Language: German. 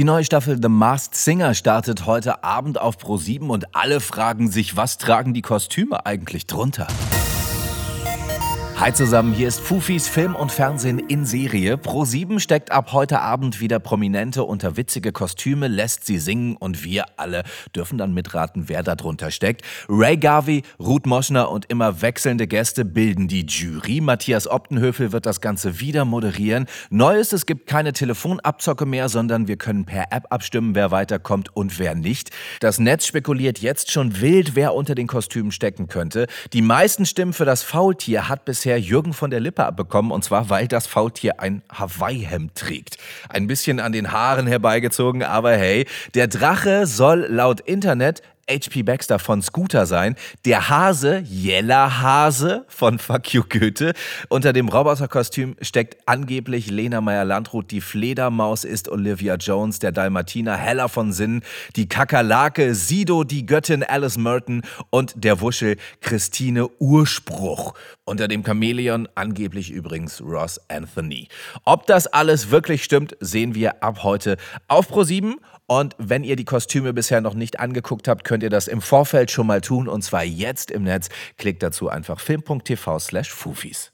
Die neue Staffel The Masked Singer startet heute Abend auf Pro7 und alle fragen sich, was tragen die Kostüme eigentlich drunter? Hi zusammen, hier ist Fufis Film und Fernsehen in Serie. Pro7 steckt ab heute Abend wieder Prominente unter witzige Kostüme, lässt sie singen und wir alle dürfen dann mitraten, wer darunter steckt. Ray Garvey, Ruth Moschner und immer wechselnde Gäste bilden die Jury. Matthias Optenhöfel wird das Ganze wieder moderieren. Neu ist, es gibt keine Telefonabzocke mehr, sondern wir können per App abstimmen, wer weiterkommt und wer nicht. Das Netz spekuliert jetzt schon wild, wer unter den Kostümen stecken könnte. Die meisten Stimmen für das Faultier hat bisher bisher Jürgen von der Lippe abbekommen und zwar, weil das Faultier ein Hawaii-Hemd trägt. Ein bisschen an den Haaren herbeigezogen, aber hey, der Drache soll laut Internet H.P. Baxter von Scooter sein, der Hase, Jella Hase von Fuck You Goethe. Unter dem Roboterkostüm steckt angeblich Lena Meyer-Landrut, die Fledermaus ist Olivia Jones, der Dalmatiner Heller von Sinn, die Kakerlake Sido, die Göttin Alice Merton und der Wuschel Christine Urspruch. Unter dem Chamäleon angeblich übrigens Ross Anthony. Ob das alles wirklich stimmt, sehen wir ab heute auf Pro7 und wenn ihr die Kostüme bisher noch nicht angeguckt habt, könnt ihr das im Vorfeld schon mal tun und zwar jetzt im Netz. Klickt dazu einfach film.tv slash Fufis.